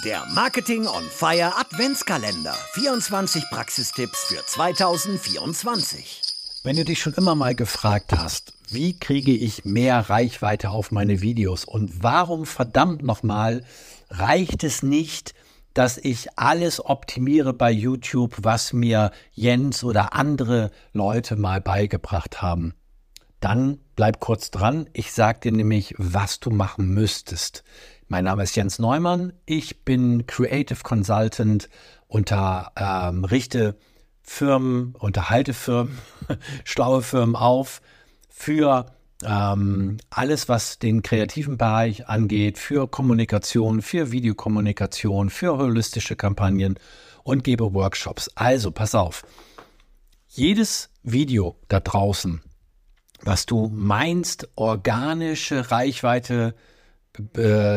Der Marketing on Fire Adventskalender. 24 Praxistipps für 2024. Wenn du dich schon immer mal gefragt hast, wie kriege ich mehr Reichweite auf meine Videos und warum verdammt nochmal reicht es nicht, dass ich alles optimiere bei YouTube, was mir Jens oder andere Leute mal beigebracht haben. Dann bleib kurz dran. Ich sage dir nämlich, was du machen müsstest. Mein Name ist Jens Neumann. Ich bin Creative Consultant unter ähm, Richte Firmen, unterhalte Firmen, schlaue Firmen auf für ähm, alles, was den kreativen Bereich angeht, für Kommunikation, für Videokommunikation, für holistische Kampagnen und gebe Workshops. Also, pass auf. Jedes Video da draußen, was du meinst, organische Reichweite äh,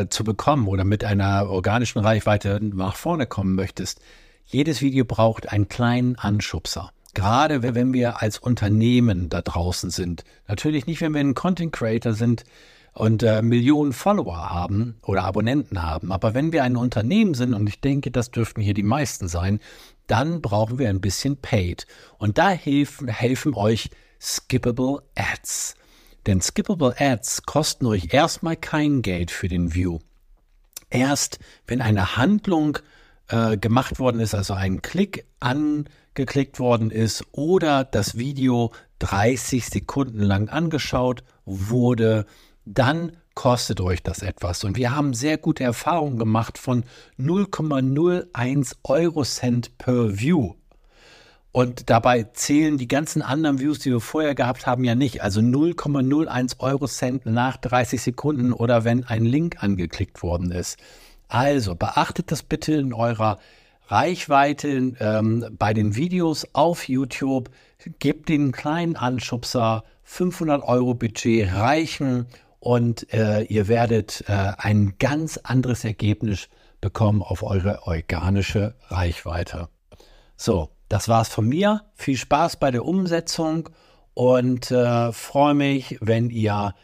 zu bekommen oder mit einer organischen Reichweite nach vorne kommen möchtest, jedes Video braucht einen kleinen Anschubser. Gerade wenn wir als Unternehmen da draußen sind. Natürlich nicht, wenn wir ein Content Creator sind und äh, Millionen Follower haben oder Abonnenten haben. Aber wenn wir ein Unternehmen sind, und ich denke, das dürften hier die meisten sein, dann brauchen wir ein bisschen Paid. Und da helfen, helfen euch Skippable Ads. Denn Skippable Ads kosten euch erstmal kein Geld für den View. Erst wenn eine Handlung äh, gemacht worden ist, also ein Klick angeklickt worden ist oder das Video 30 Sekunden lang angeschaut wurde, dann kostet euch das etwas. Und wir haben sehr gute Erfahrungen gemacht von 0,01 Euro Cent per View. Und dabei zählen die ganzen anderen Views, die wir vorher gehabt haben, ja nicht. Also 0,01 Euro Cent nach 30 Sekunden oder wenn ein Link angeklickt worden ist. Also beachtet das bitte in eurer Reichweite ähm, bei den Videos auf YouTube. Gebt den kleinen Anschubser 500 Euro Budget reichen und äh, ihr werdet äh, ein ganz anderes Ergebnis bekommen auf eure organische Reichweite. So, das war's von mir. Viel Spaß bei der Umsetzung und äh, freue mich, wenn ihr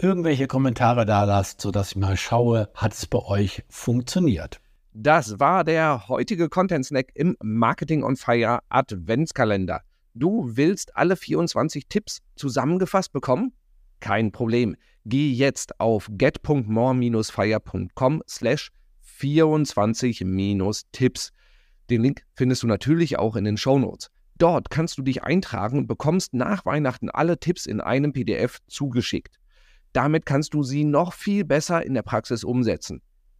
irgendwelche Kommentare da lasst, sodass ich mal schaue, hat es bei euch funktioniert. Das war der heutige Content Snack im Marketing on Fire Adventskalender. Du willst alle 24 Tipps zusammengefasst bekommen? Kein Problem. Geh jetzt auf get.more-fire.com slash 24-Tipps. Den Link findest du natürlich auch in den Show Notes. Dort kannst du dich eintragen und bekommst nach Weihnachten alle Tipps in einem PDF zugeschickt. Damit kannst du sie noch viel besser in der Praxis umsetzen.